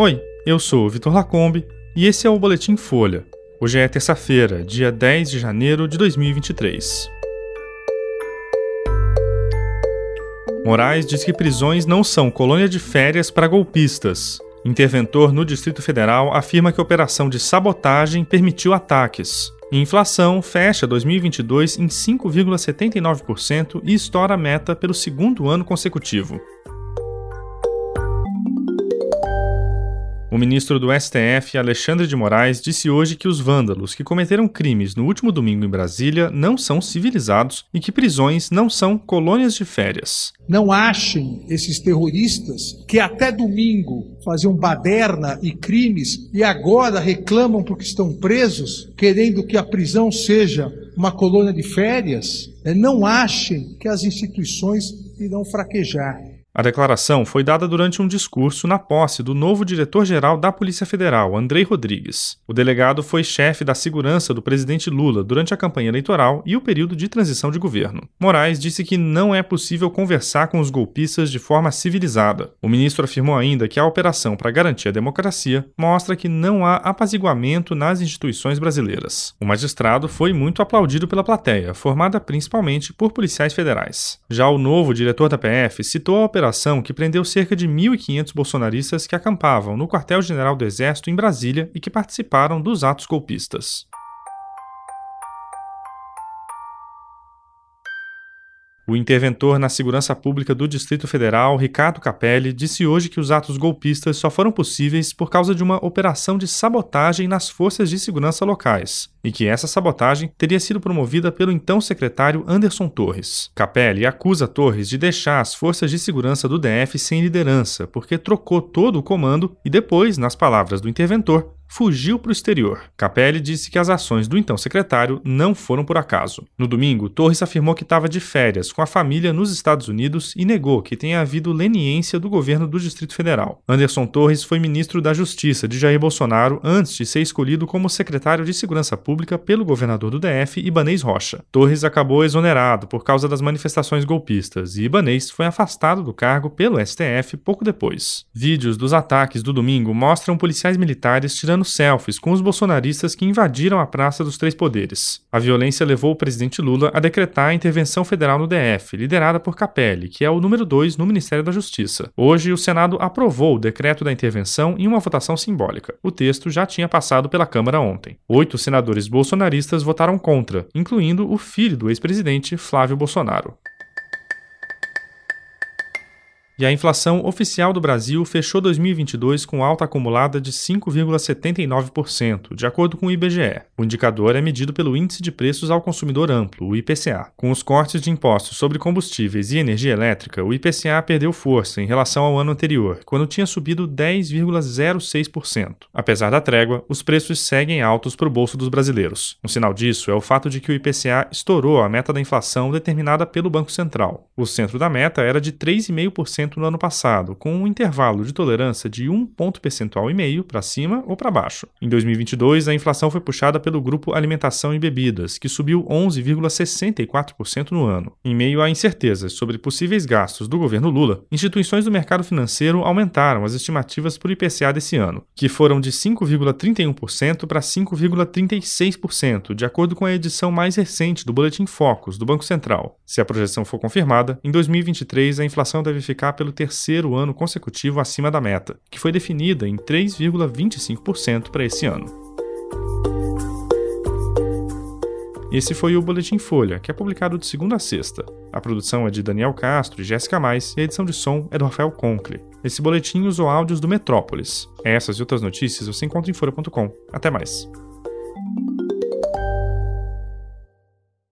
Oi, eu sou o Vitor Lacombe e esse é o Boletim Folha. Hoje é terça-feira, dia 10 de janeiro de 2023. Moraes diz que prisões não são colônia de férias para golpistas. Interventor no Distrito Federal afirma que a operação de sabotagem permitiu ataques. Inflação fecha 2022 em 5,79% e estoura a meta pelo segundo ano consecutivo. O ministro do STF, Alexandre de Moraes, disse hoje que os vândalos que cometeram crimes no último domingo em Brasília não são civilizados e que prisões não são colônias de férias. Não achem esses terroristas que até domingo faziam baderna e crimes e agora reclamam porque estão presos, querendo que a prisão seja uma colônia de férias. Não achem que as instituições irão fraquejar. A declaração foi dada durante um discurso na posse do novo diretor-geral da Polícia Federal, Andrei Rodrigues. O delegado foi chefe da segurança do presidente Lula durante a campanha eleitoral e o período de transição de governo. Moraes disse que não é possível conversar com os golpistas de forma civilizada. O ministro afirmou ainda que a operação para garantir a democracia mostra que não há apaziguamento nas instituições brasileiras. O magistrado foi muito aplaudido pela plateia, formada principalmente por policiais federais. Já o novo diretor da PF citou a operação operação que prendeu cerca de 1.500 bolsonaristas que acampavam no quartel-general do Exército em Brasília e que participaram dos atos golpistas. O interventor na segurança pública do Distrito Federal, Ricardo Capelli, disse hoje que os atos golpistas só foram possíveis por causa de uma operação de sabotagem nas forças de segurança locais e que essa sabotagem teria sido promovida pelo então secretário Anderson Torres. Capelli acusa Torres de deixar as forças de segurança do DF sem liderança, porque trocou todo o comando e depois, nas palavras do interventor, fugiu para o exterior. Capelli disse que as ações do então secretário não foram por acaso. No domingo, Torres afirmou que estava de férias com a família nos Estados Unidos e negou que tenha havido leniência do governo do Distrito Federal. Anderson Torres foi ministro da Justiça de Jair Bolsonaro antes de ser escolhido como secretário de Segurança Pública pelo governador do DF, Ibanês Rocha. Torres acabou exonerado por causa das manifestações golpistas e Ibanês foi afastado do cargo pelo STF pouco depois. Vídeos dos ataques do domingo mostram policiais militares tirando tirando selfies com os bolsonaristas que invadiram a Praça dos Três Poderes. A violência levou o presidente Lula a decretar a intervenção federal no DF, liderada por Capelli, que é o número 2 no Ministério da Justiça. Hoje, o Senado aprovou o decreto da intervenção em uma votação simbólica. O texto já tinha passado pela Câmara ontem. Oito senadores bolsonaristas votaram contra, incluindo o filho do ex-presidente, Flávio Bolsonaro. E a inflação oficial do Brasil fechou 2022 com alta acumulada de 5,79%, de acordo com o IBGE. O indicador é medido pelo Índice de Preços ao Consumidor Amplo, o IPCA. Com os cortes de impostos sobre combustíveis e energia elétrica, o IPCA perdeu força em relação ao ano anterior, quando tinha subido 10,06%. Apesar da trégua, os preços seguem altos para o bolso dos brasileiros. Um sinal disso é o fato de que o IPCA estourou a meta da inflação determinada pelo Banco Central. O centro da meta era de 3,5% no ano passado, com um intervalo de tolerância de 1 ponto percentual e meio para cima ou para baixo. Em 2022, a inflação foi puxada pelo grupo Alimentação e Bebidas, que subiu 11,64% no ano. Em meio a incertezas sobre possíveis gastos do governo Lula, instituições do mercado financeiro aumentaram as estimativas o IPCA desse ano, que foram de 5,31% para 5,36%, de acordo com a edição mais recente do Boletim Focus do Banco Central. Se a projeção for confirmada, em 2023 a inflação deve ficar pelo terceiro ano consecutivo acima da meta, que foi definida em 3,25% para esse ano. Esse foi o Boletim Folha, que é publicado de segunda a sexta. A produção é de Daniel Castro e Jéssica Mais e a edição de som é do Rafael Conkle. Esse boletim usou áudios do Metrópolis. Essas e outras notícias você encontra em folha.com. Até mais.